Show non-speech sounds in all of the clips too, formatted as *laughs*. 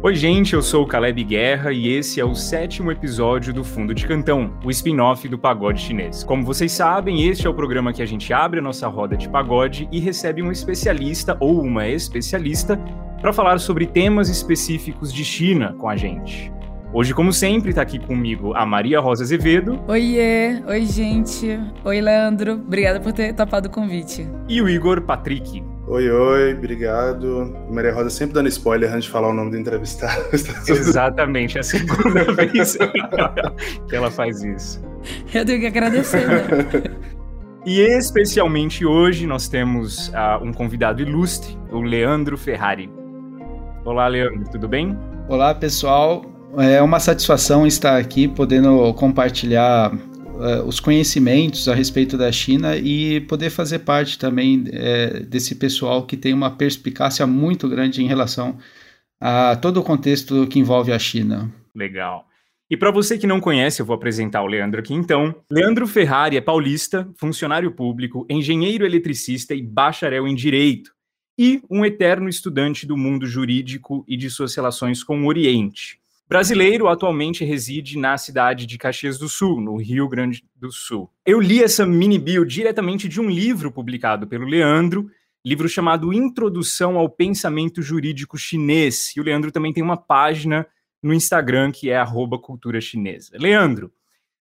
Oi, gente, eu sou o Caleb Guerra e esse é o sétimo episódio do Fundo de Cantão, o spin-off do pagode chinês. Como vocês sabem, este é o programa que a gente abre a nossa roda de pagode e recebe um especialista ou uma especialista para falar sobre temas específicos de China com a gente. Hoje, como sempre, está aqui comigo a Maria Rosa Azevedo. Oiê, oi gente. Oi, Leandro. Obrigada por ter topado o convite. E o Igor Patrick. Oi, oi, obrigado. Maria Rosa sempre dando spoiler antes de falar o nome do entrevistado. *laughs* Exatamente, é a segunda *laughs* vez que ela faz isso. Eu tenho que agradecer, né? E especialmente hoje nós temos uh, um convidado ilustre, o Leandro Ferrari. Olá, Leandro, tudo bem? Olá, pessoal. É uma satisfação estar aqui podendo compartilhar uh, os conhecimentos a respeito da China e poder fazer parte também uh, desse pessoal que tem uma perspicácia muito grande em relação a todo o contexto que envolve a China. Legal. E para você que não conhece, eu vou apresentar o Leandro aqui então. Leandro Ferrari é paulista, funcionário público, engenheiro eletricista e bacharel em direito, e um eterno estudante do mundo jurídico e de suas relações com o Oriente. Brasileiro, atualmente reside na cidade de Caxias do Sul, no Rio Grande do Sul. Eu li essa mini bio diretamente de um livro publicado pelo Leandro, livro chamado Introdução ao Pensamento Jurídico Chinês. E o Leandro também tem uma página no Instagram que é cultura chinesa. Leandro,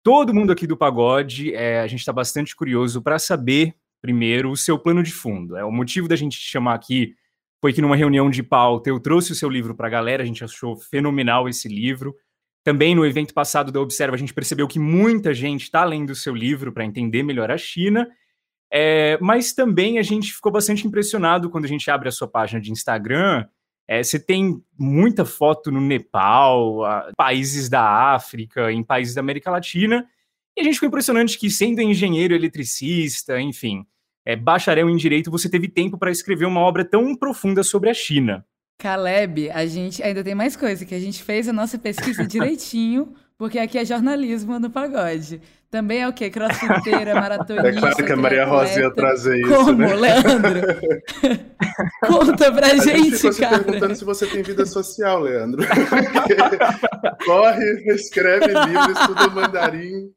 todo mundo aqui do Pagode, é, a gente está bastante curioso para saber, primeiro, o seu plano de fundo. É o motivo da gente te chamar aqui foi que numa reunião de pauta eu trouxe o seu livro para a galera, a gente achou fenomenal esse livro. Também no evento passado da Observa, a gente percebeu que muita gente está lendo o seu livro para entender melhor a China. É, mas também a gente ficou bastante impressionado quando a gente abre a sua página de Instagram. É, você tem muita foto no Nepal, a, países da África, em países da América Latina. E a gente ficou impressionante que, sendo engenheiro eletricista, enfim, é, bacharel em direito, você teve tempo para escrever uma obra tão profunda sobre a China. Caleb, a gente ainda tem mais coisa, que a gente fez a nossa pesquisa *laughs* direitinho, porque aqui é jornalismo no pagode. Também é o quê? Crossfiteira, *laughs* maratonista. É claro que a Maria Rosa ia trazer isso, Como, né? *laughs* Leandro? Conta pra a gente, ficou se cara. perguntando se você tem vida social, Leandro. Corre, escreve livro, estuda mandarim.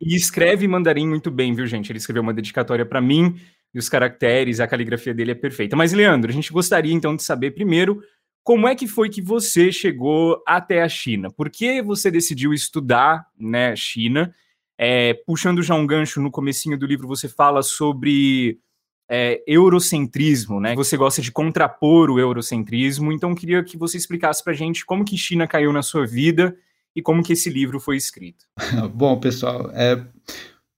E escreve mandarim muito bem, viu, gente? Ele escreveu uma dedicatória para mim, e os caracteres, a caligrafia dele é perfeita. Mas, Leandro, a gente gostaria então de saber primeiro como é que foi que você chegou até a China? Por que você decidiu estudar né, China? É, puxando já um gancho no comecinho do livro, você fala sobre é, eurocentrismo, né? Você gosta de contrapor o eurocentrismo, então queria que você explicasse para a gente como que China caiu na sua vida e como que esse livro foi escrito. *laughs* Bom, pessoal, é,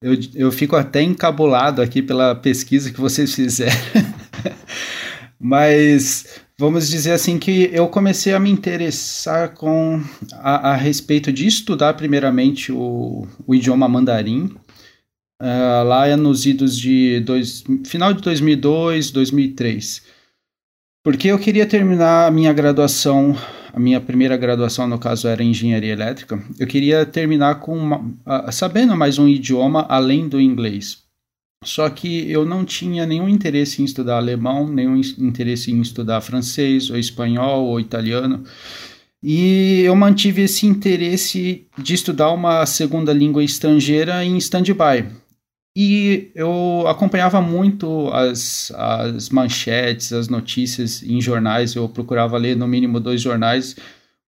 eu, eu fico até encabulado aqui pela pesquisa que vocês fizeram. *laughs* Mas vamos dizer assim que eu comecei a me interessar com a, a respeito de estudar primeiramente o, o idioma mandarim uh, lá nos idos de dois, final de 2002, 2003, porque eu queria terminar a minha graduação, a minha primeira graduação no caso era engenharia elétrica, eu queria terminar com uma, sabendo mais um idioma além do inglês. Só que eu não tinha nenhum interesse em estudar alemão, nenhum interesse em estudar francês, ou espanhol, ou italiano. E eu mantive esse interesse de estudar uma segunda língua estrangeira em stand-by. E eu acompanhava muito as, as manchetes, as notícias em jornais, eu procurava ler no mínimo dois jornais.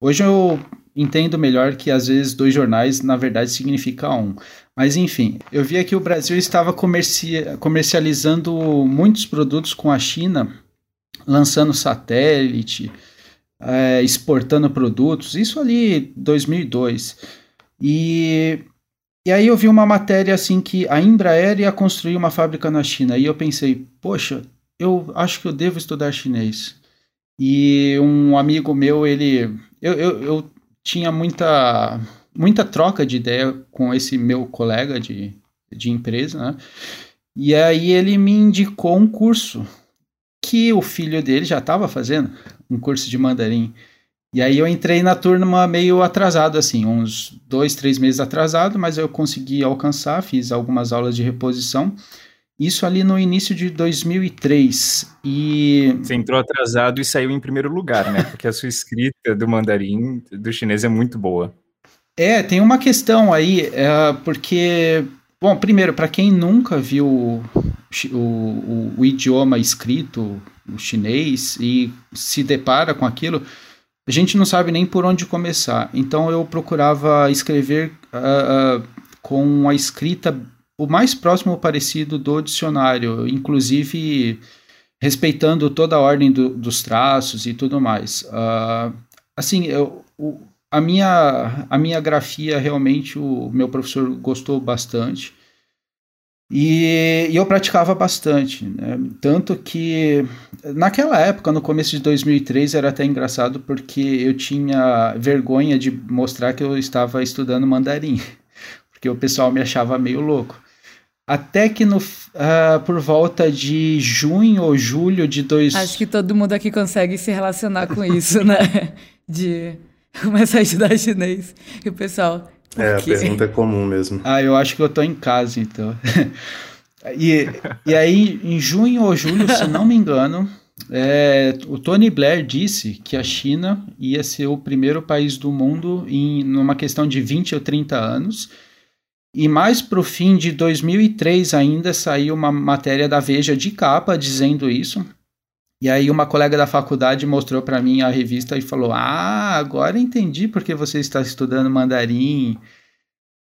Hoje eu entendo melhor que às vezes dois jornais na verdade significa um. Mas enfim, eu via que o Brasil estava comerci comercializando muitos produtos com a China, lançando satélite, é, exportando produtos, isso ali 2002. E, e aí eu vi uma matéria assim que a Embraer ia construir uma fábrica na China. E eu pensei, poxa, eu acho que eu devo estudar chinês. E um amigo meu, ele. Eu, eu, eu tinha muita muita troca de ideia com esse meu colega de, de empresa, né? E aí ele me indicou um curso que o filho dele já estava fazendo, um curso de mandarim. E aí eu entrei na turma meio atrasado, assim, uns dois, três meses atrasado, mas eu consegui alcançar, fiz algumas aulas de reposição. Isso ali no início de 2003. E. Você entrou atrasado e saiu em primeiro lugar, né? Porque a sua escrita do mandarim, do chinês, é muito boa. É, tem uma questão aí, é, porque. Bom, primeiro, para quem nunca viu o, o, o, idioma escrito, o chinês, e se depara com aquilo, a gente não sabe nem por onde começar. Então eu procurava escrever uh, uh, com a escrita o mais próximo parecido do dicionário, inclusive respeitando toda a ordem do, dos traços e tudo mais. Uh, assim, eu, o, a, minha, a minha grafia realmente o meu professor gostou bastante. E, e eu praticava bastante, né? tanto que naquela época, no começo de 2003, era até engraçado porque eu tinha vergonha de mostrar que eu estava estudando mandarim, *laughs* porque o pessoal me achava meio louco. Até que no, uh, por volta de junho ou julho de dois. Acho que todo mundo aqui consegue se relacionar com isso, né? *laughs* De começar a estudar chinês. E o pessoal. É, a pergunta é comum mesmo. Ah, eu acho que eu tô em casa, então. *laughs* e, e aí, em junho ou julho, se não me engano, é, o Tony Blair disse que a China ia ser o primeiro país do mundo em numa questão de 20 ou 30 anos e mais para o fim de 2003 ainda saiu uma matéria da Veja de capa dizendo isso. E aí uma colega da faculdade mostrou para mim a revista e falou: "Ah, agora entendi porque você está estudando mandarim".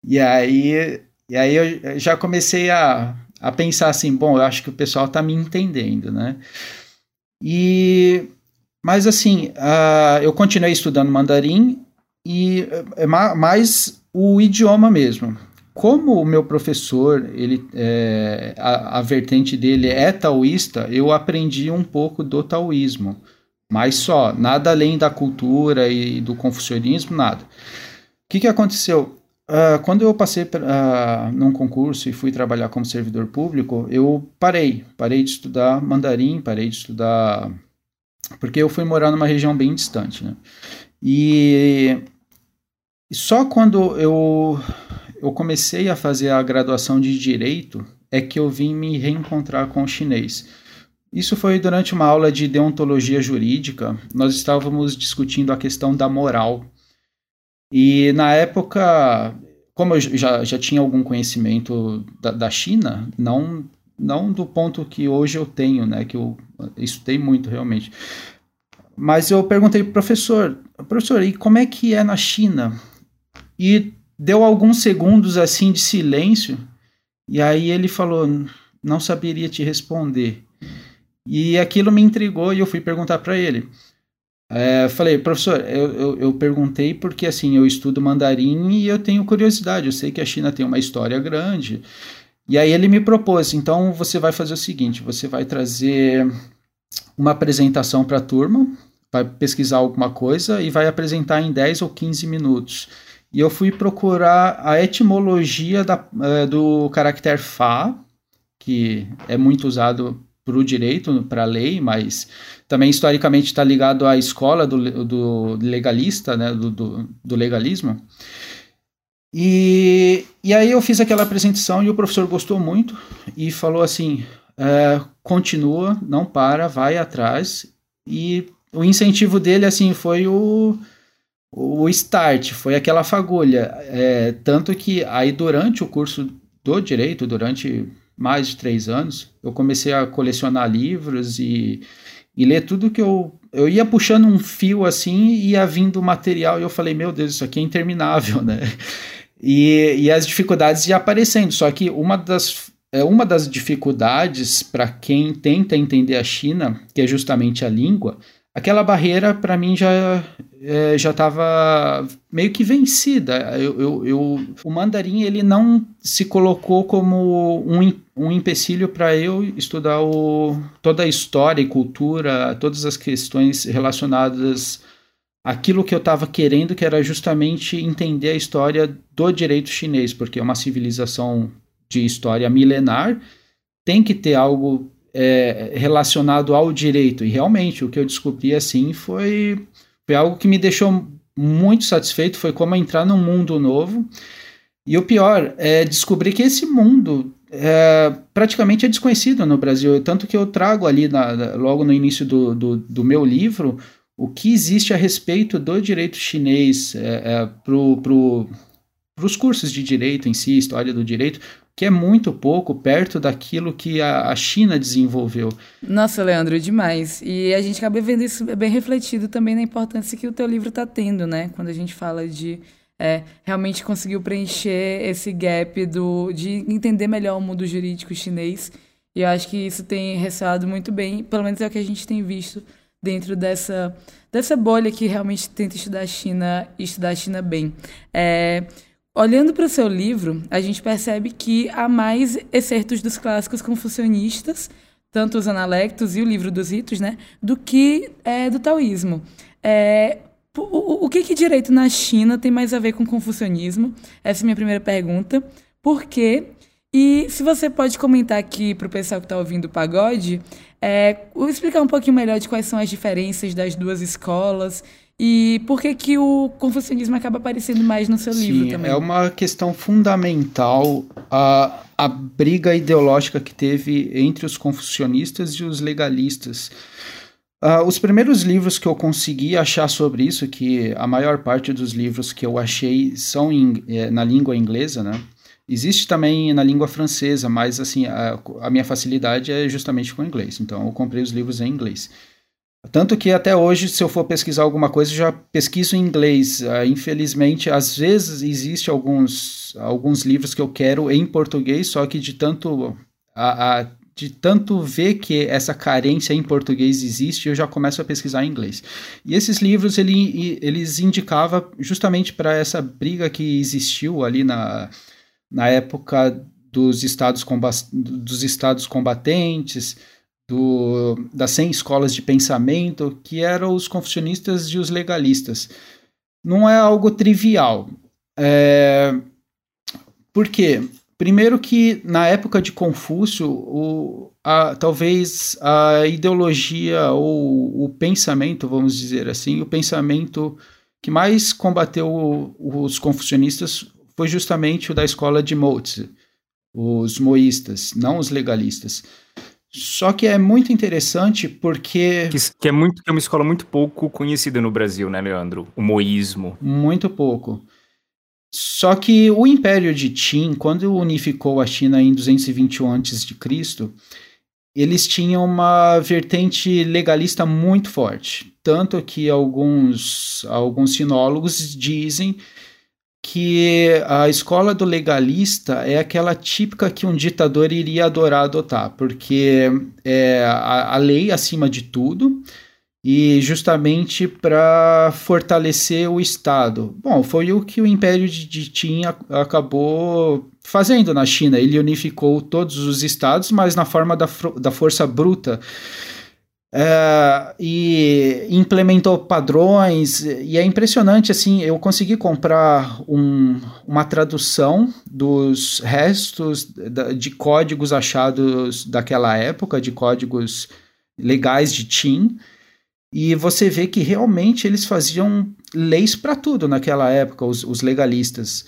E aí, e aí eu já comecei a, a pensar assim, bom, eu acho que o pessoal está me entendendo, né? E mas assim, uh, eu continuei estudando mandarim e é mais o idioma mesmo como o meu professor, ele, é, a, a, vertente dele é taoísta, eu aprendi um pouco do taoísmo, mas só, nada além da cultura e do confucionismo, nada. O que, que aconteceu? Uh, quando eu passei uh, num concurso e fui trabalhar como servidor público, eu parei, parei de estudar mandarim, parei de estudar, porque eu fui morar numa região bem distante, né? E só quando eu eu comecei a fazer a graduação de direito é que eu vim me reencontrar com o chinês. Isso foi durante uma aula de deontologia jurídica. Nós estávamos discutindo a questão da moral. E na época, como eu já, já tinha algum conhecimento da, da China, não, não do ponto que hoje eu tenho, né, que eu estudei muito realmente. Mas eu perguntei professor, professor, e como é que é na China? E deu alguns segundos assim de silêncio e aí ele falou: não saberia te responder. E aquilo me intrigou e eu fui perguntar para ele. É, falei, professor, eu, eu, eu, perguntei porque assim eu estudo mandarim e eu tenho curiosidade. Eu sei que a China tem uma história grande. E aí ele me propôs: então você vai fazer o seguinte, você vai trazer uma apresentação para a turma, vai pesquisar alguma coisa e vai apresentar em 10 ou 15 minutos e eu fui procurar a etimologia da, é, do caractere Fá, que é muito usado para o direito, para a lei, mas também historicamente está ligado à escola do, do legalista, né, do, do, do legalismo. E, e aí eu fiz aquela apresentação e o professor gostou muito e falou assim: é, continua, não para, vai atrás. E o incentivo dele assim foi o o start, foi aquela fagulha. É, tanto que aí durante o curso do direito, durante mais de três anos, eu comecei a colecionar livros e, e ler tudo que eu. Eu ia puxando um fio assim e ia vindo material e eu falei, meu Deus, isso aqui é interminável, *laughs* né? E, e as dificuldades iam aparecendo. Só que uma das, é uma das dificuldades para quem tenta entender a China, que é justamente a língua, aquela barreira para mim já é, já estava meio que vencida. Eu, eu, eu, o mandarim ele não se colocou como um, um empecilho para eu estudar o, toda a história e cultura, todas as questões relacionadas àquilo que eu estava querendo, que era justamente entender a história do direito chinês, porque é uma civilização de história milenar, tem que ter algo é, relacionado ao direito. E realmente o que eu descobri assim foi, foi algo que me deixou muito satisfeito. Foi como entrar num mundo novo. E o pior é descobrir que esse mundo é, praticamente é desconhecido no Brasil. Tanto que eu trago ali, na, logo no início do, do, do, meu livro, o que existe a respeito do direito chinês é, é, para pro, os cursos de direito em si, história do direito, que é muito pouco perto daquilo que a, a China desenvolveu. Nossa, Leandro, demais. E a gente acaba vendo isso bem refletido também na importância que o teu livro está tendo, né? Quando a gente fala de é, realmente conseguiu preencher esse gap do, de entender melhor o mundo jurídico chinês. E eu acho que isso tem ressoado muito bem, pelo menos é o que a gente tem visto dentro dessa, dessa bolha que realmente tenta estudar a China e estudar a China bem. É, Olhando para o seu livro, a gente percebe que há mais excertos dos clássicos confucionistas, tanto os Analectos e o livro dos ritos, né, do que é, do taoísmo. É, o, o que, que direito na China tem mais a ver com confucionismo? Essa é a minha primeira pergunta. Por quê? E se você pode comentar aqui para o pessoal que está ouvindo o pagode, é, explicar um pouquinho melhor de quais são as diferenças das duas escolas e por que, que o confucionismo acaba aparecendo mais no seu Sim, livro também? É uma questão fundamental a, a briga ideológica que teve entre os confucionistas e os legalistas. Uh, os primeiros livros que eu consegui achar sobre isso, que a maior parte dos livros que eu achei são em, é, na língua inglesa, né? Existe também na língua francesa, mas assim a, a minha facilidade é justamente com o inglês. Então eu comprei os livros em inglês. Tanto que até hoje, se eu for pesquisar alguma coisa, já pesquiso em inglês. Uh, infelizmente, às vezes existe alguns, alguns livros que eu quero em português, só que de tanto a, a, de tanto ver que essa carência em português existe, eu já começo a pesquisar em inglês. E esses livros ele, eles indicavam justamente para essa briga que existiu ali na, na época dos estados, dos estados combatentes do, das 100 escolas de pensamento, que eram os confucionistas e os legalistas. Não é algo trivial. É, por quê? Primeiro que na época de Confúcio, o, a, talvez a ideologia ou o pensamento, vamos dizer assim, o pensamento que mais combateu os confucionistas foi justamente o da escola de Mozi, os moístas, não os legalistas. Só que é muito interessante porque. Que, que, é muito que é uma escola muito pouco conhecida no Brasil, né, Leandro? O moísmo. Muito pouco. Só que o Império de Qin, quando unificou a China em 221 a.C., eles tinham uma vertente legalista muito forte. Tanto que alguns, alguns sinólogos dizem que a escola do legalista é aquela típica que um ditador iria adorar adotar, porque é a, a lei acima de tudo e justamente para fortalecer o Estado. Bom, foi o que o Império de, Qin acabou fazendo na China. Ele unificou todos os estados, mas na forma da, da força bruta. É, e implementou padrões e é impressionante assim eu consegui comprar um, uma tradução dos restos de códigos achados daquela época de códigos legais de Qin e você vê que realmente eles faziam leis para tudo naquela época os, os legalistas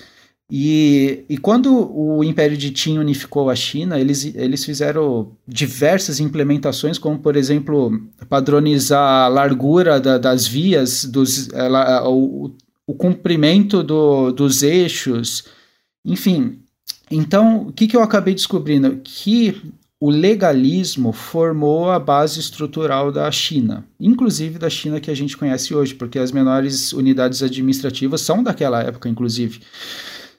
e, e quando o Império de Qin unificou a China, eles, eles fizeram diversas implementações, como, por exemplo, padronizar a largura da, das vias, dos, ela, o, o comprimento do, dos eixos, enfim. Então, o que, que eu acabei descobrindo? Que o legalismo formou a base estrutural da China, inclusive da China que a gente conhece hoje, porque as menores unidades administrativas são daquela época, inclusive.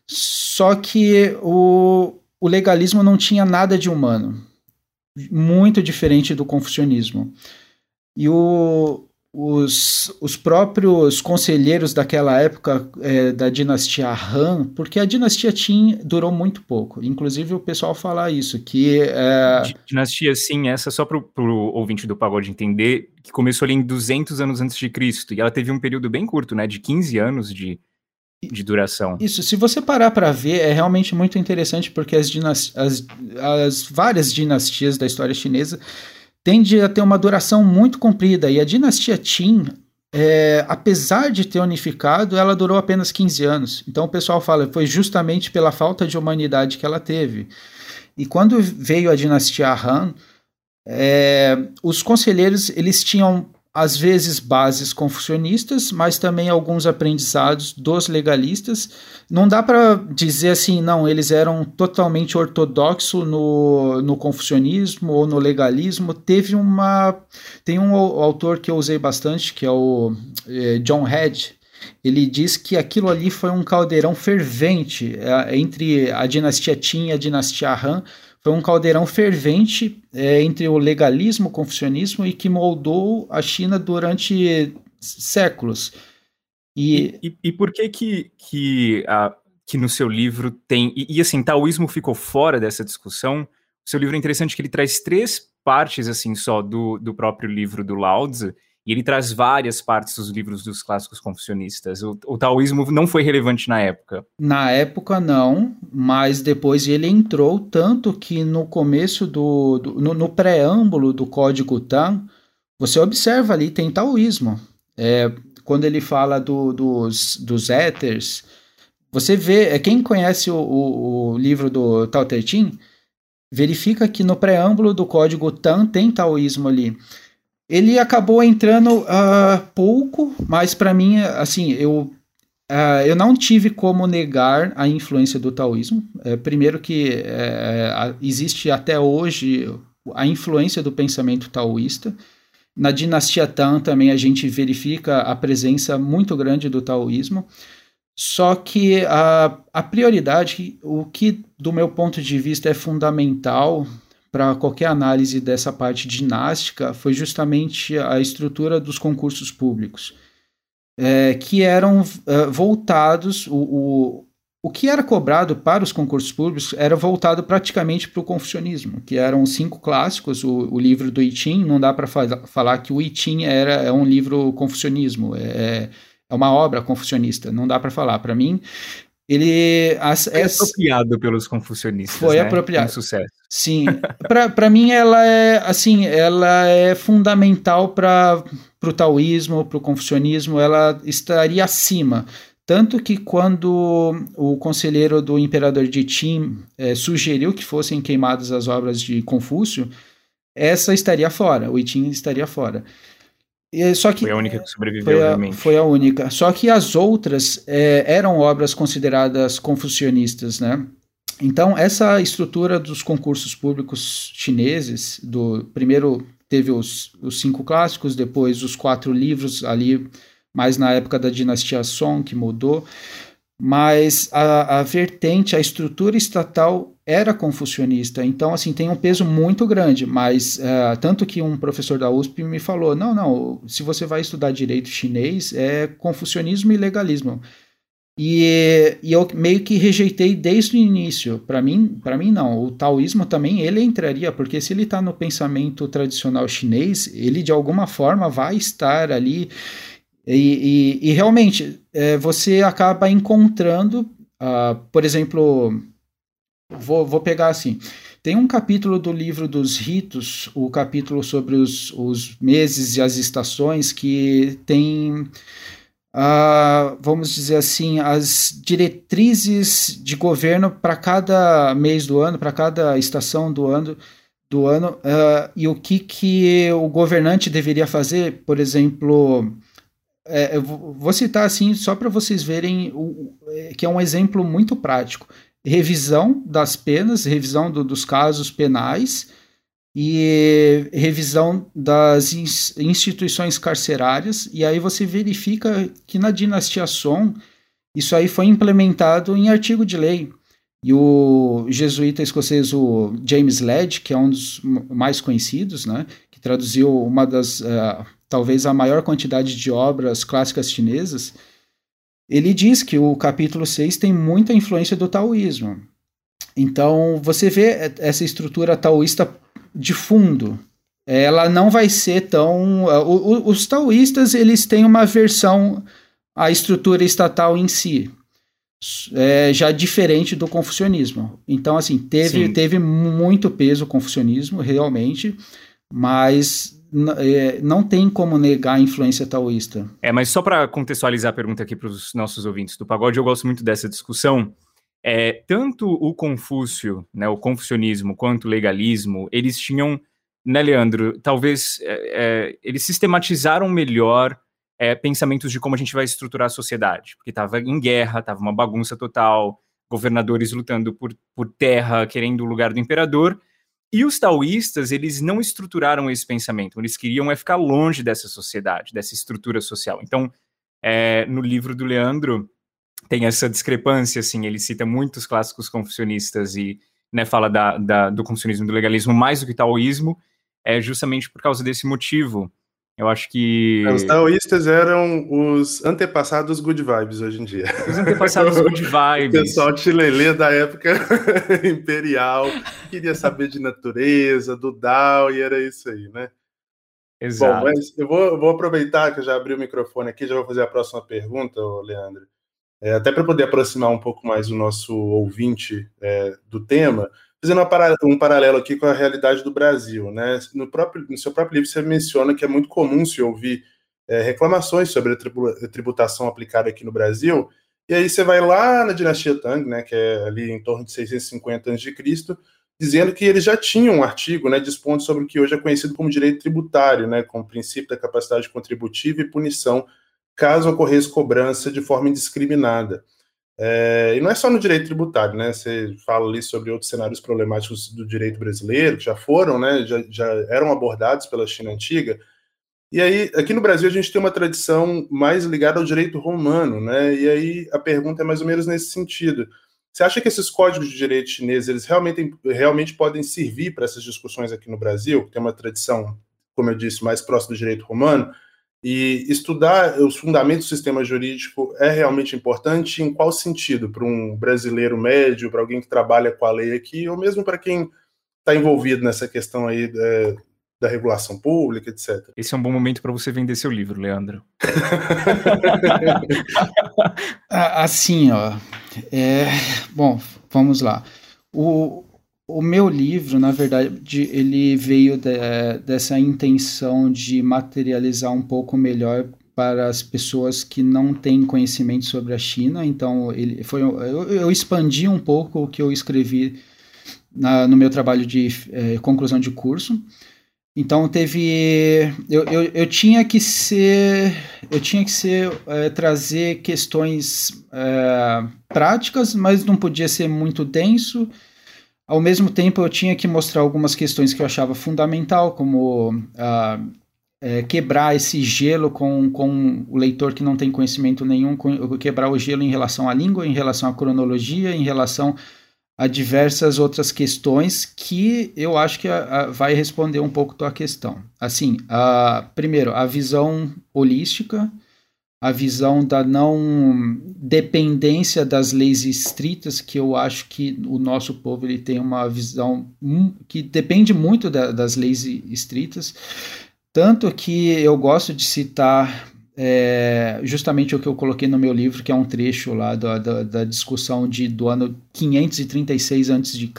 Só que o, o legalismo não tinha nada de humano, muito diferente do confucionismo. E o, os, os próprios conselheiros daquela época é, da dinastia Han, porque a dinastia Qin durou muito pouco. Inclusive o pessoal fala isso, que... É... Dinastia, sim, essa só para o ouvinte do pagode entender, que começou ali em 200 anos antes de Cristo, e ela teve um período bem curto, né, de 15 anos de, de duração. Isso, se você parar para ver, é realmente muito interessante porque as, as, as várias dinastias da história chinesa tendem a ter uma duração muito comprida. E a dinastia Qin, é, apesar de ter unificado, ela durou apenas 15 anos. Então o pessoal fala foi justamente pela falta de humanidade que ela teve. E quando veio a dinastia Han, é, os conselheiros eles tinham às vezes bases confucionistas, mas também alguns aprendizados dos legalistas. Não dá para dizer assim, não, eles eram totalmente ortodoxos no, no confucionismo ou no legalismo. Teve uma. Tem um autor que eu usei bastante, que é o é, John Head. Ele diz que aquilo ali foi um caldeirão fervente é, entre a dinastia Qin e a dinastia Han foi um caldeirão fervente é, entre o legalismo, o confucionismo e que moldou a China durante séculos. E, e, e por que que, que, a, que no seu livro tem... E, e assim, taoísmo ficou fora dessa discussão? O seu livro é interessante que ele traz três partes, assim, só do, do próprio livro do Lao Tzu, e ele traz várias partes dos livros dos clássicos confucionistas. O, o, taoísmo não foi relevante na época. Na época, não, mas depois ele entrou, tanto que no começo do. do no, no, preâmbulo do Código Tan, você observa ali, tem taoísmo. É, quando ele fala do, dos, dos éteres, você vê. É, quem conhece o, o, o livro do Tao Te Ching, verifica que no preâmbulo do Código Tan tem taoísmo ali. Ele acabou entrando uh, pouco, mas para mim, assim, eu, uh, eu não tive como negar a influência do taoísmo. É, primeiro que é, existe até hoje a influência do pensamento taoísta. Na dinastia Tang também a gente verifica a presença muito grande do taoísmo. Só que a, a prioridade, o que do meu ponto de vista é fundamental para qualquer análise dessa parte dinástica foi justamente a estrutura dos concursos públicos, é, que eram é, voltados, o, o, o que era cobrado para os concursos públicos era voltado praticamente para o confucionismo, que eram cinco clássicos, o, o livro do I Ching, não dá para falar que o I Ching era, é um livro confucionismo, é, é uma obra confucionista, não dá para falar. Para mim, ele as, foi apropriado pelos confucionistas foi né? apropriado. Com sucesso. Sim. *laughs* Para mim ela é assim ela é fundamental para o taoísmo para o confucionismo. Ela estaria acima. Tanto que quando o conselheiro do imperador de Qin é, sugeriu que fossem queimadas as obras de Confúcio essa estaria fora o I Ching estaria fora só que, foi a única que sobreviveu, foi a, realmente. Foi a única. Só que as outras é, eram obras consideradas confucionistas, né? Então, essa estrutura dos concursos públicos chineses, do primeiro teve os, os cinco clássicos, depois os quatro livros ali, mais na época da dinastia Song, que mudou mas a, a, vertente, a estrutura estatal era confucionista, então assim tem um peso muito grande, mas uh, tanto que um professor da USP me falou, não, não, se você vai estudar direito chinês é confucionismo e legalismo, e, e eu meio que rejeitei desde o início, para mim, para mim não, o taoísmo também ele entraria, porque se ele está no pensamento tradicional chinês, ele de alguma forma vai estar ali e, e, e realmente, é, você acaba encontrando, uh, por exemplo, vou, vou pegar assim. Tem um capítulo do livro dos ritos, o capítulo sobre os, os meses e as estações, que tem, uh, vamos dizer assim, as diretrizes de governo para cada mês do ano, para cada estação do ano do ano uh, e o que, que o governante deveria fazer, por exemplo, é, vou citar assim só para vocês verem o, é, que é um exemplo muito prático. Revisão das penas, revisão do, dos casos penais e revisão das instituições carcerárias. E aí você verifica que na dinastia Song isso aí foi implementado em artigo de lei. E o jesuíta escocês, o James Led, que é um dos mais conhecidos, né, que traduziu uma das uh, talvez a maior quantidade de obras clássicas chinesas, ele diz que o capítulo 6 tem muita influência do taoísmo. Então, você vê essa estrutura taoísta de fundo. Ela não vai ser tão. Os taoístas eles têm uma versão à estrutura estatal em si, é, já diferente do confucionismo. Então, assim, teve, teve muito peso o confucionismo, realmente, mas não tem como negar a influência taoísta. É, mas só para contextualizar a pergunta aqui para os nossos ouvintes do pagode, eu gosto muito dessa discussão. é, tanto o Confúcio, né, o confucionismo, quanto o legalismo, eles tinham, né, Leandro, talvez é, é, eles sistematizaram melhor é, pensamentos de como a gente vai estruturar a sociedade, porque estava em guerra, estava uma bagunça total, governadores lutando por, por terra, querendo o lugar do imperador, e os taoístas, eles não estruturaram esse pensamento, eles queriam é ficar longe dessa sociedade, dessa estrutura social. Então, é, no livro do Leandro, tem essa discrepância, assim, ele cita muitos clássicos confucionistas e né, fala da, da, do confucionismo do legalismo mais do que taoísmo, é justamente por causa desse motivo. Eu acho que. É, os taoístas eram os antepassados good vibes hoje em dia. Os antepassados good *laughs* vibes. O pessoal chilelê da época *laughs* imperial, queria saber de natureza, do Dao, e era isso aí, né? Exato. Bom, mas eu vou, eu vou aproveitar que eu já abri o microfone aqui, já vou fazer a próxima pergunta, Leandro. É, até para poder aproximar um pouco mais o nosso ouvinte é, do tema fazendo um paralelo aqui com a realidade do Brasil, né? No, próprio, no seu próprio livro você menciona que é muito comum se ouvir é, reclamações sobre a tributação aplicada aqui no Brasil, e aí você vai lá na dinastia Tang, né, que é ali em torno de 650 a.C., dizendo que eles já tinham um artigo, né, dispondo sobre o que hoje é conhecido como direito tributário, né, com o princípio da capacidade contributiva e punição caso ocorresse cobrança de forma indiscriminada. É, e não é só no direito tributário, né? Você fala ali sobre outros cenários problemáticos do direito brasileiro, que já foram, né? Já, já eram abordados pela China antiga. E aí, aqui no Brasil, a gente tem uma tradição mais ligada ao direito romano, né? E aí a pergunta é mais ou menos nesse sentido. Você acha que esses códigos de direito chinês, eles realmente, realmente podem servir para essas discussões aqui no Brasil, que tem uma tradição, como eu disse, mais próxima do direito romano? E estudar os fundamentos do sistema jurídico é realmente importante? Em qual sentido? Para um brasileiro médio, para alguém que trabalha com a lei aqui, ou mesmo para quem está envolvido nessa questão aí é, da regulação pública, etc. Esse é um bom momento para você vender seu livro, Leandro. *laughs* assim, ó. É, bom, vamos lá. O, o meu livro, na verdade, ele veio de, dessa intenção de materializar um pouco melhor para as pessoas que não têm conhecimento sobre a China. Então, ele foi, eu, eu expandi um pouco o que eu escrevi na, no meu trabalho de é, conclusão de curso. Então teve, eu, eu, eu, tinha que ser, eu tinha que ser é, trazer questões é, práticas, mas não podia ser muito denso ao mesmo tempo, eu tinha que mostrar algumas questões que eu achava fundamental, como uh, é, quebrar esse gelo com, com o leitor que não tem conhecimento nenhum, quebrar o gelo em relação à língua, em relação à cronologia, em relação a diversas outras questões que eu acho que a, a, vai responder um pouco tua questão. Assim, a, primeiro, a visão holística, a visão da não dependência das leis estritas, que eu acho que o nosso povo ele tem uma visão que depende muito da, das leis estritas, tanto que eu gosto de citar é, justamente o que eu coloquei no meu livro, que é um trecho lá da, da, da discussão de, do ano 536 a.C.,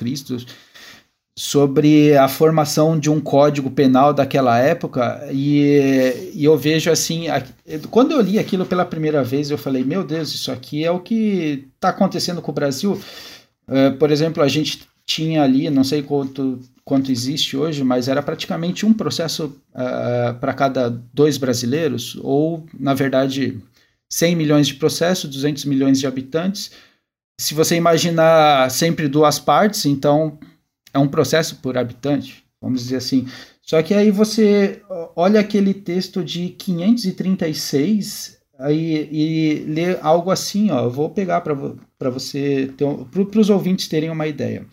sobre a formação de um código penal daquela época e, e, eu vejo assim, quando eu li aquilo pela primeira vez, eu falei, meu Deus, isso aqui é o que está acontecendo com o Brasil. Uh, por exemplo, a gente tinha ali, não sei quanto, quanto existe hoje, mas era praticamente um processo uh, para cada dois brasileiros, ou, na verdade, 100 milhões de processos, 200 milhões de habitantes. Se você imaginar sempre duas partes, então é um processo por habitante, vamos dizer assim. Só que aí você olha aquele texto de 536 aí, e lê algo assim, ó. Eu vou pegar para você, para os ouvintes terem uma ideia.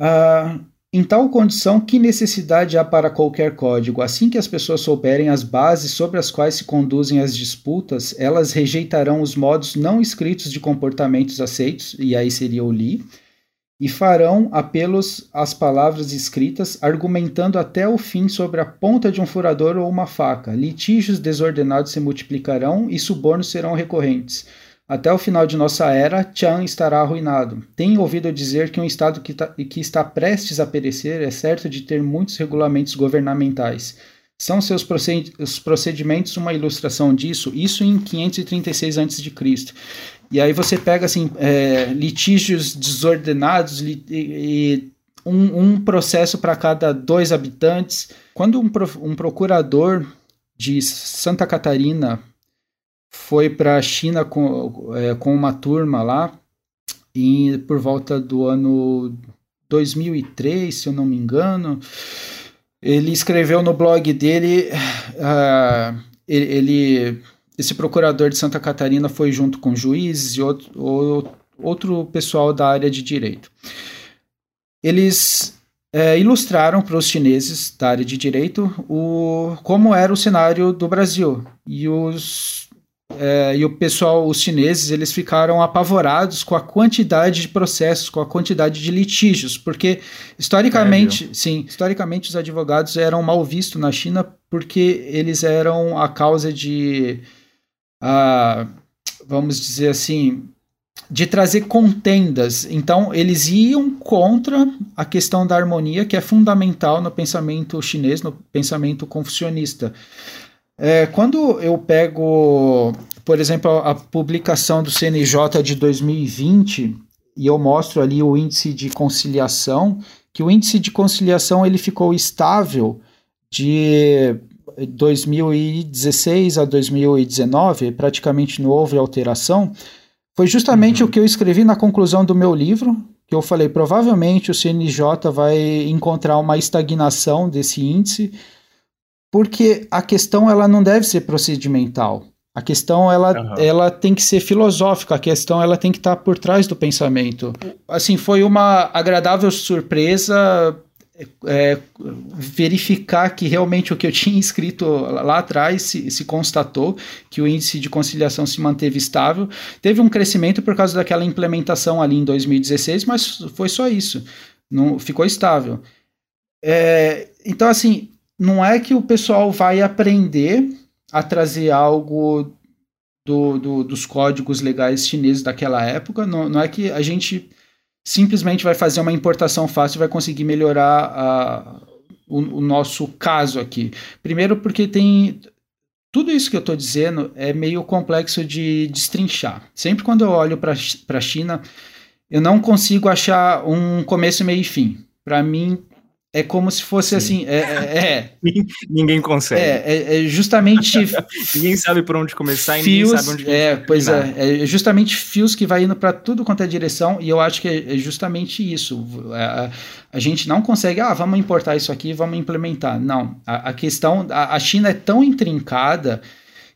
Ah, em tal condição, que necessidade há para qualquer código? Assim que as pessoas souberem as bases sobre as quais se conduzem as disputas, elas rejeitarão os modos não escritos de comportamentos aceitos, e aí seria o li, e farão apelos às palavras escritas, argumentando até o fim sobre a ponta de um furador ou uma faca. Litígios desordenados se multiplicarão e subornos serão recorrentes. Até o final de nossa era, Chan estará arruinado. Tenho ouvido dizer que um Estado que, tá, que está prestes a perecer é certo de ter muitos regulamentos governamentais. São seus procedimentos uma ilustração disso? Isso em 536 a.C. E aí você pega assim, é, litígios desordenados lit e um, um processo para cada dois habitantes. Quando um, pro um procurador de Santa Catarina foi para a China com, é, com uma turma lá, e por volta do ano 2003, se eu não me engano, ele escreveu no blog dele, uh, ele, ele, esse procurador de Santa Catarina foi junto com juízes e outro, outro pessoal da área de direito. Eles é, ilustraram para os chineses da área de direito o, como era o cenário do Brasil. E os é, e o pessoal, os chineses, eles ficaram apavorados com a quantidade de processos, com a quantidade de litígios, porque historicamente, sim, historicamente os advogados eram mal vistos na China porque eles eram a causa de, uh, vamos dizer assim, de trazer contendas. Então, eles iam contra a questão da harmonia, que é fundamental no pensamento chinês, no pensamento confucionista. É, quando eu pego, por exemplo, a, publicação do CNJ de 2020 e eu mostro ali o índice de conciliação, que o índice de conciliação ele ficou estável de 2016 a 2019, praticamente não houve alteração, foi justamente uhum. o que eu escrevi na conclusão do meu livro, que eu falei, provavelmente o CNJ vai encontrar uma estagnação desse índice, porque a questão ela não deve ser procedimental. A questão ela, uhum. ela tem que ser filosófica, a questão ela tem que estar por trás do pensamento. Assim, foi uma agradável surpresa é, verificar que realmente o que eu tinha escrito lá atrás se, se, constatou, que o índice de conciliação se manteve estável. Teve um crescimento por causa daquela implementação ali em 2016, mas foi só isso. Não, ficou estável. É, então, assim, não é que o pessoal vai aprender a trazer algo do, do, dos códigos legais chineses daquela época, não, não é que a gente simplesmente vai fazer uma importação fácil e vai conseguir melhorar a, o, o nosso caso aqui. Primeiro, porque tem tudo isso que eu estou dizendo é meio complexo de destrinchar. Sempre quando eu olho para a China, eu não consigo achar um começo, meio e fim. Para mim, é como se fosse Sim. assim. É, é, é. *laughs* ninguém consegue. É, é, é justamente. *laughs* ninguém sabe por onde começar fios, e ninguém sabe onde É, pois é. É justamente fios que vai indo para tudo quanto é direção, e eu acho que é, é justamente isso. A, a, gente não consegue, ah, vamos importar isso aqui, vamos implementar. Não. A, a questão. A, a China é tão intrincada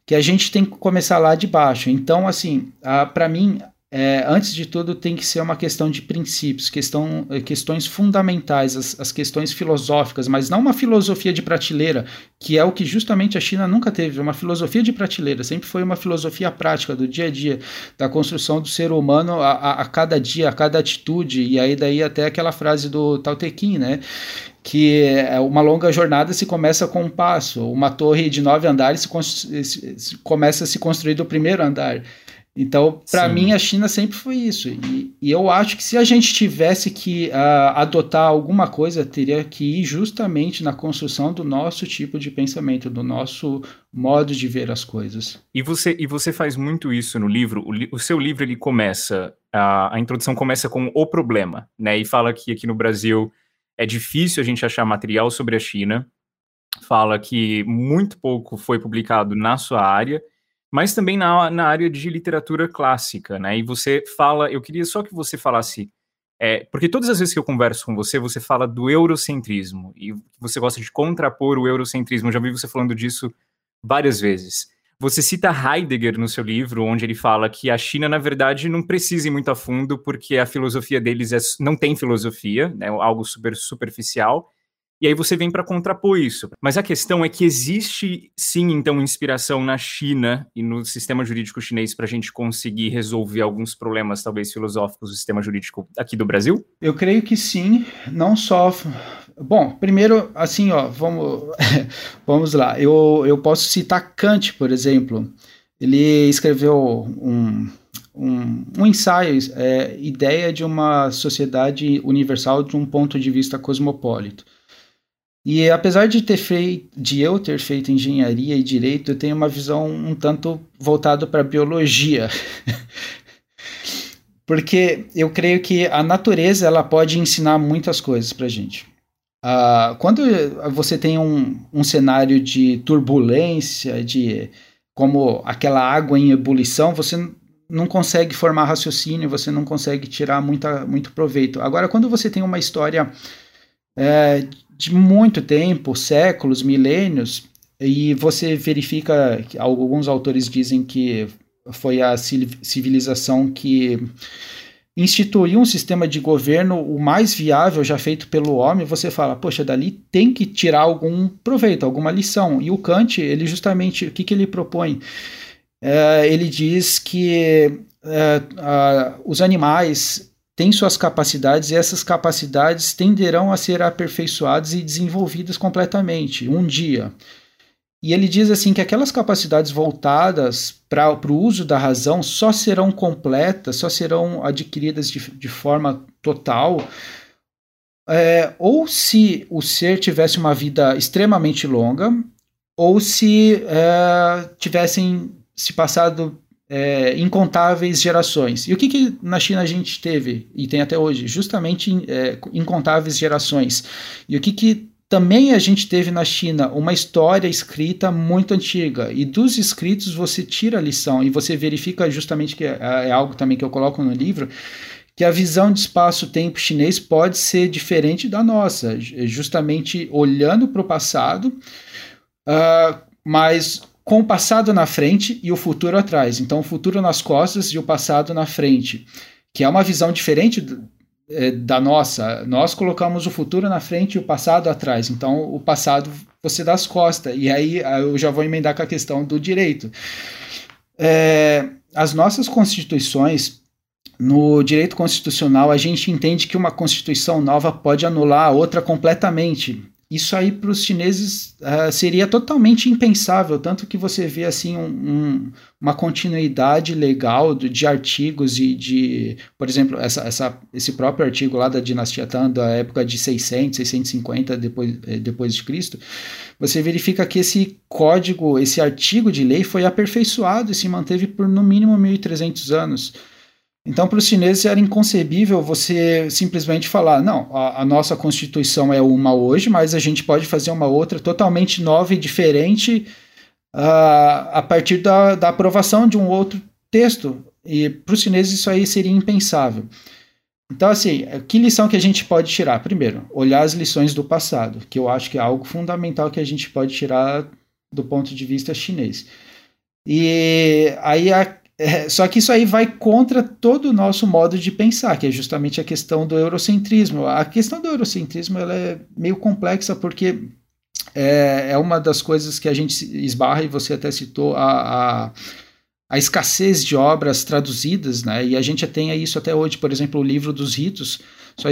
que a gente tem que começar lá de baixo. Então, assim, para mim, é, antes de tudo, tem que ser uma questão de princípios, questão, é, questões fundamentais, as, as, questões filosóficas, mas não uma filosofia de prateleira, que é o que justamente a China nunca teve. Uma filosofia de prateleira sempre foi uma filosofia prática, do dia a dia, da construção do ser humano a, a, a cada dia, a cada atitude, e aí daí até aquela frase do Tao Te Ching, né? que é uma longa jornada se começa com um passo, uma torre de nove andares se, se, começa a se construir do primeiro andar. Então, para mim, a China sempre foi isso. E, e, eu acho que se a gente tivesse que uh, adotar alguma coisa, teria que ir justamente na construção do nosso tipo de pensamento, do nosso modo de ver as coisas. E você, e você faz muito isso no livro. O, li, o seu livro ele começa, a, a introdução começa com o problema, né? E fala que aqui no Brasil é difícil a gente achar material sobre a China. Fala que muito pouco foi publicado na sua área mas também na, na área de literatura clássica, né? E você fala, eu queria só que você falasse, é, porque todas as vezes que eu converso com você, você fala do eurocentrismo e você gosta de contrapor o eurocentrismo. Eu já vi você falando disso várias vezes. Você cita Heidegger no seu livro, onde ele fala que a China, na verdade, não precisa ir muito a fundo, porque a filosofia deles é, não tem filosofia, né, algo super superficial, e aí você vem para contrapor isso. Mas a questão é que existe sim, então, inspiração na China e no sistema jurídico chinês para a gente conseguir resolver alguns problemas, talvez filosóficos, do sistema jurídico aqui do Brasil? Eu creio que sim, não só. Bom, primeiro, assim, ó, vamos, *laughs* vamos lá. Eu, eu posso citar Kant, por exemplo. Ele escreveu um, um, um ensaio, é, ideia de uma sociedade universal de um ponto de vista cosmopolita. E apesar de ter feito, de eu ter feito engenharia e direito, eu tenho uma visão um tanto voltada para biologia. *laughs* Porque eu creio que a natureza ela pode ensinar muitas coisas para gente. Uh, quando você tem um, um cenário de turbulência, de como aquela água em ebulição, você não consegue formar raciocínio, você não consegue tirar muita, muito proveito. Agora, quando você tem uma história é, de muito tempo, séculos, milênios, e você verifica, alguns autores dizem que foi a civilização que instituiu um sistema de governo o mais viável já feito pelo homem, você fala, poxa, dali tem que tirar algum proveito, alguma lição. E o Kant, ele justamente, o que, que ele propõe? É, ele diz que é, os animais têm suas capacidades e essas capacidades tenderão a ser aperfeiçoadas e desenvolvidas completamente um dia. E ele diz assim que aquelas capacidades voltadas para o uso da razão só serão completas, só serão adquiridas de, de forma total, é, ou se o ser tivesse uma vida extremamente longa, ou se é, tivessem se passado é, incontáveis gerações. E o que, que na China a gente teve, e tem até hoje? Justamente é, incontáveis gerações. E o que, que também a gente teve na China uma história escrita muito antiga, e dos escritos você tira a lição, e você verifica justamente que é, é algo também que eu coloco no livro, que a visão de espaço-tempo chinês pode ser diferente da nossa, justamente olhando para o passado, uh, mas com o passado na frente e o futuro atrás. Então, o futuro nas costas e o passado na frente, que é uma visão diferente é, da nossa. Nós colocamos o futuro na frente e o passado atrás. Então, o passado você dá as costas. E aí eu já vou emendar com a questão do direito. É, as nossas constituições, no direito constitucional, a gente entende que uma constituição nova pode anular a outra completamente isso aí para os chineses uh, seria totalmente impensável, tanto que você vê assim um, um, uma continuidade legal de, de, artigos e de, por exemplo, essa, essa, esse próprio artigo lá da dinastia Tang, da época de 600, 650 depois, eh, depois de Cristo, você verifica que esse código, esse artigo de lei foi aperfeiçoado e se manteve por no mínimo 1.300 anos. Então, para os chineses era inconcebível você simplesmente falar: não, a, a, nossa Constituição é uma hoje, mas a gente pode fazer uma outra totalmente nova e diferente uh, a partir da, da aprovação de um outro texto. E para os chineses isso aí seria impensável. Então, assim, que lição que a gente pode tirar? Primeiro, olhar as lições do passado, que eu acho que é algo fundamental que a gente pode tirar do ponto de vista chinês. E aí a é, só que isso aí vai contra todo o nosso modo de pensar, que é justamente a questão do eurocentrismo. A questão do eurocentrismo ela é meio complexa porque é, é uma das coisas que a gente esbarra, e você até citou, a, a, a escassez de obras traduzidas, né? e a gente tem isso até hoje, por exemplo, o livro dos ritos, só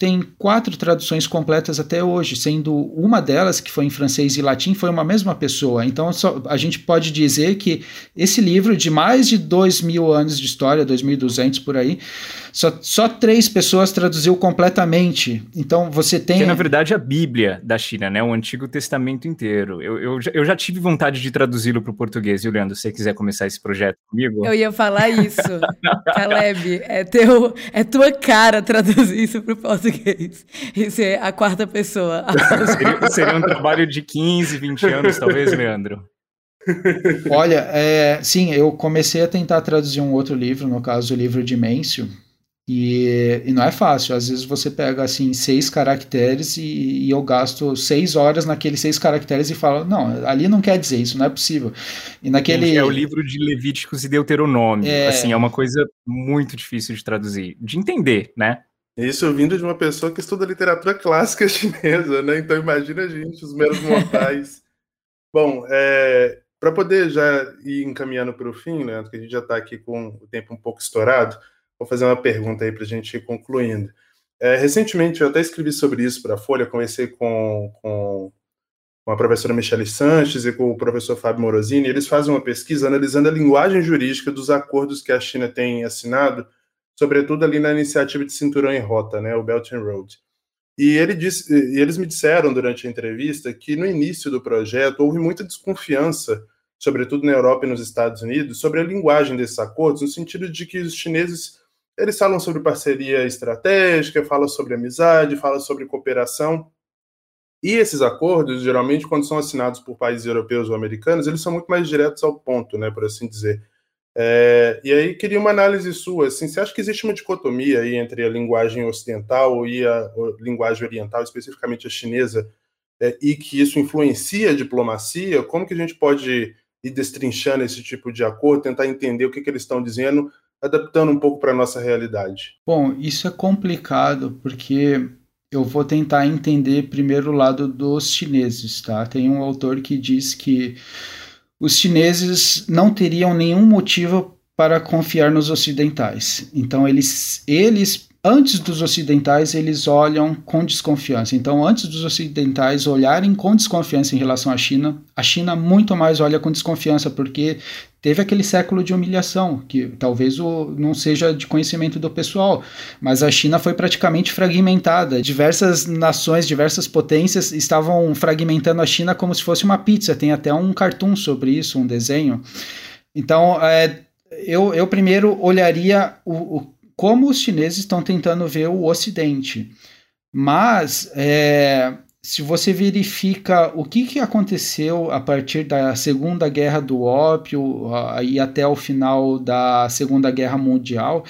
existem quatro traduções completas até hoje, sendo uma delas, que foi em francês e latim, foi uma mesma pessoa. Então só, a gente pode dizer que esse livro, de mais de dois mil anos de história, 2.200 por aí, só, só três pessoas traduziu completamente. Então você tem. Que é, na verdade, a Bíblia da China, né? O Antigo Testamento inteiro. Eu, eu, eu já tive vontade de traduzi-lo para o português, viu, Leandro? Se você quiser começar esse projeto comigo. Eu ia falar isso. *laughs* Caleb, é, teu, é tua cara traduzir isso para o português. Isso é a quarta pessoa. *laughs* seria, seria um trabalho de 15, 20 anos, talvez, Leandro. Olha, é, sim, eu comecei a tentar traduzir um outro livro, no caso o livro de Mêncio, e, e, não é fácil. Às vezes você pega assim seis caracteres e, e, eu gasto seis horas naqueles seis caracteres e falo, não, ali não quer dizer isso, não é possível. E naquele é o livro de Levíticos e Deuteronômio. É... Assim, é uma coisa muito difícil de traduzir, de entender, né? Isso vindo de uma pessoa que estuda literatura clássica *laughs* chinesa, né? Então imagina a gente, os meros mortais. *laughs* Bom, é, para poder já ir encaminhando para o fim, Leandro, que a gente já está aqui com o tempo um pouco estourado. Vou fazer uma pergunta aí para a gente ir concluindo. É, recentemente, eu até escrevi sobre isso para a Folha, conversei com, com, com, a professora Michele Sanches e com o professor Fábio Morosini. Eles fazem uma pesquisa analisando a linguagem jurídica dos acordos que a China tem assinado, sobretudo ali na iniciativa de cinturão em rota, né, o Belt and Road. E ele disse, e eles me disseram durante a entrevista que no início do projeto houve muita desconfiança, sobretudo na Europa e nos Estados Unidos, sobre a linguagem desses acordos, no sentido de que os chineses eles falam sobre parceria estratégica, falam sobre amizade, falam sobre cooperação. E esses acordos, geralmente, quando são assinados por países europeus ou americanos, eles são muito mais diretos ao ponto, né, por assim dizer. É, e aí queria uma análise sua. Assim, você acha que existe uma dicotomia aí entre a linguagem ocidental e a, a linguagem oriental, especificamente a chinesa, é, e que isso influencia a diplomacia? Como que a gente pode ir destrinchando esse tipo de acordo, tentar entender o que, que eles estão dizendo, adaptando um pouco para a nossa realidade? Bom, isso é complicado porque eu vou tentar entender primeiro o lado dos chineses, tá? Tem um autor que diz que os chineses não teriam nenhum motivo para confiar nos ocidentais. Então eles eles antes dos ocidentais eles olham com desconfiança. Então antes dos ocidentais olharem com desconfiança em relação à China, a China muito mais olha com desconfiança porque teve aquele século de humilhação, que talvez o, não seja de conhecimento do pessoal, mas a China foi praticamente fragmentada. Diversas nações, diversas potências estavam fragmentando a China como se fosse uma pizza. Tem até um cartoon sobre isso, um desenho. Então, é, eu, eu primeiro olharia o, o, como os chineses estão tentando ver o Ocidente. Mas é, se você verifica o que, que aconteceu a partir da Segunda Guerra do Ópio e até o final da Segunda Guerra Mundial,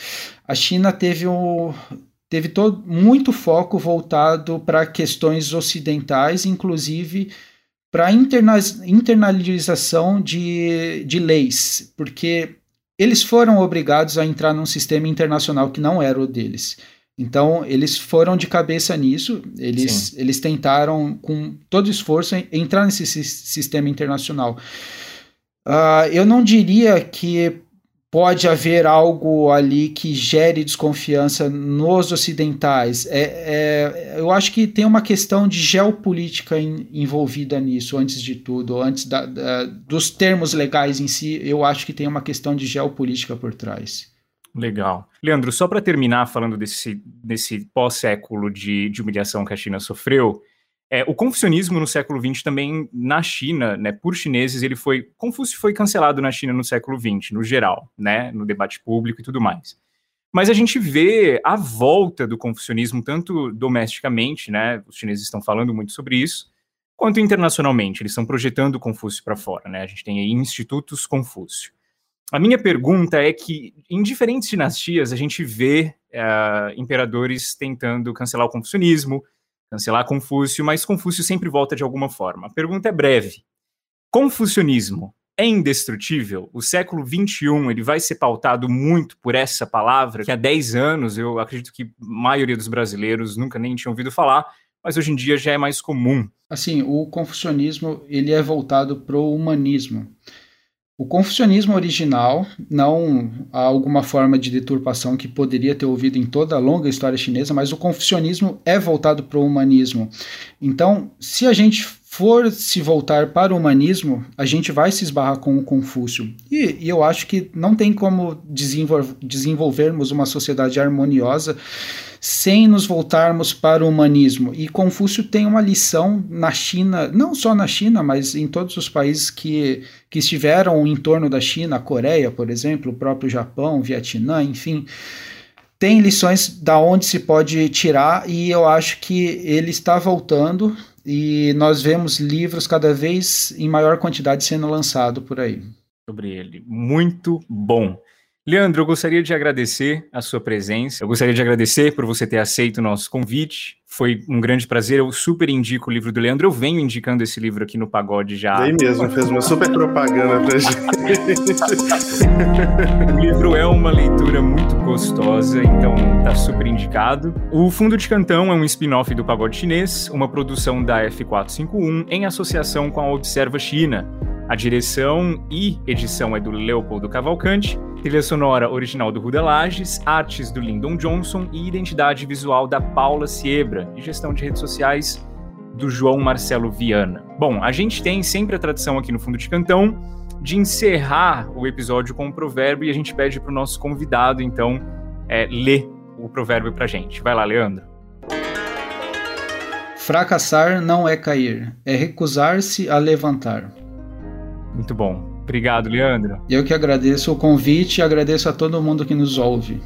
a China teve, um, teve todo, muito foco voltado para questões ocidentais, inclusive para interna, internalização de, de leis, porque eles foram obrigados a entrar num sistema internacional que não era o deles. Então, eles foram de cabeça nisso, eles, eles tentaram, com todo esforço, entrar nesse sistema internacional. Uh, eu não diria que pode haver algo ali que gere desconfiança nos ocidentais. É, é, eu acho que tem uma questão de geopolítica in, envolvida nisso, antes de tudo. Antes da, da, dos termos legais em si, eu acho que tem uma questão de geopolítica por trás. Legal. Leandro, só para terminar falando desse, desse pós-século de, de humilhação que a China sofreu, é, o confucionismo no século XX também, na China, né, por chineses, ele foi. Confúcio foi cancelado na China no século XX, no geral, né, no debate público e tudo mais. Mas a gente vê a volta do confucionismo, tanto domesticamente, né, os chineses estão falando muito sobre isso, quanto internacionalmente. Eles estão projetando Confúcio para fora, né, a gente tem aí institutos Confúcio. A minha pergunta é que, em diferentes dinastias, a gente vê uh, imperadores tentando cancelar o confucionismo, cancelar Confúcio, mas Confúcio sempre volta de alguma forma. A pergunta é breve. Confucionismo é indestrutível? O século XXI ele vai ser pautado muito por essa palavra, que há 10 anos eu acredito que a maioria dos brasileiros nunca nem tinha ouvido falar, mas hoje em dia já é mais comum. Assim, o confucionismo ele é voltado para o humanismo. O confucionismo original, não há alguma forma de deturpação que poderia ter ouvido em toda a longa história chinesa, mas o confucionismo é voltado para o humanismo. Então, se a gente for se voltar para o humanismo, a gente vai se esbarrar com o Confúcio. E, e eu acho que não tem como desenvol desenvolvermos uma sociedade harmoniosa sem nos voltarmos para o humanismo. E Confúcio tem uma lição na China, não só na China, mas em todos os países que, que estiveram em torno da China, a Coreia, por exemplo, o próprio Japão, Vietnã, enfim. Tem lições da onde se pode tirar e eu acho que ele está voltando e nós vemos livros cada vez em maior quantidade sendo lançado por aí. Sobre ele. Muito bom. Leandro, eu gostaria de agradecer a sua presença. Eu gostaria de agradecer por você ter aceito o nosso convite. Foi um grande prazer. Eu super indico o livro do Leandro. Eu venho indicando esse livro aqui no Pagode já. Aí mesmo, fez uma super propaganda pra gente. *laughs* o livro é uma leitura muito gostosa, então tá super indicado. O Fundo de Cantão é um spin-off do Pagode Chinês, uma produção da F451 em associação com a Observa China. A direção e edição é do Leopoldo Cavalcante, trilha sonora original do Ruda Lages, artes do Lyndon Johnson e identidade visual da Paula Siebra, e gestão de redes sociais do João Marcelo Viana. Bom, a gente tem sempre a tradição aqui no Fundo de Cantão de encerrar o episódio com um provérbio e a gente pede para o nosso convidado, então, é, ler o provérbio para gente. Vai lá, Leandro. Fracassar não é cair, é recusar-se a levantar. Muito bom. Obrigado, Leandro. Eu que agradeço o convite e agradeço a todo mundo que nos ouve.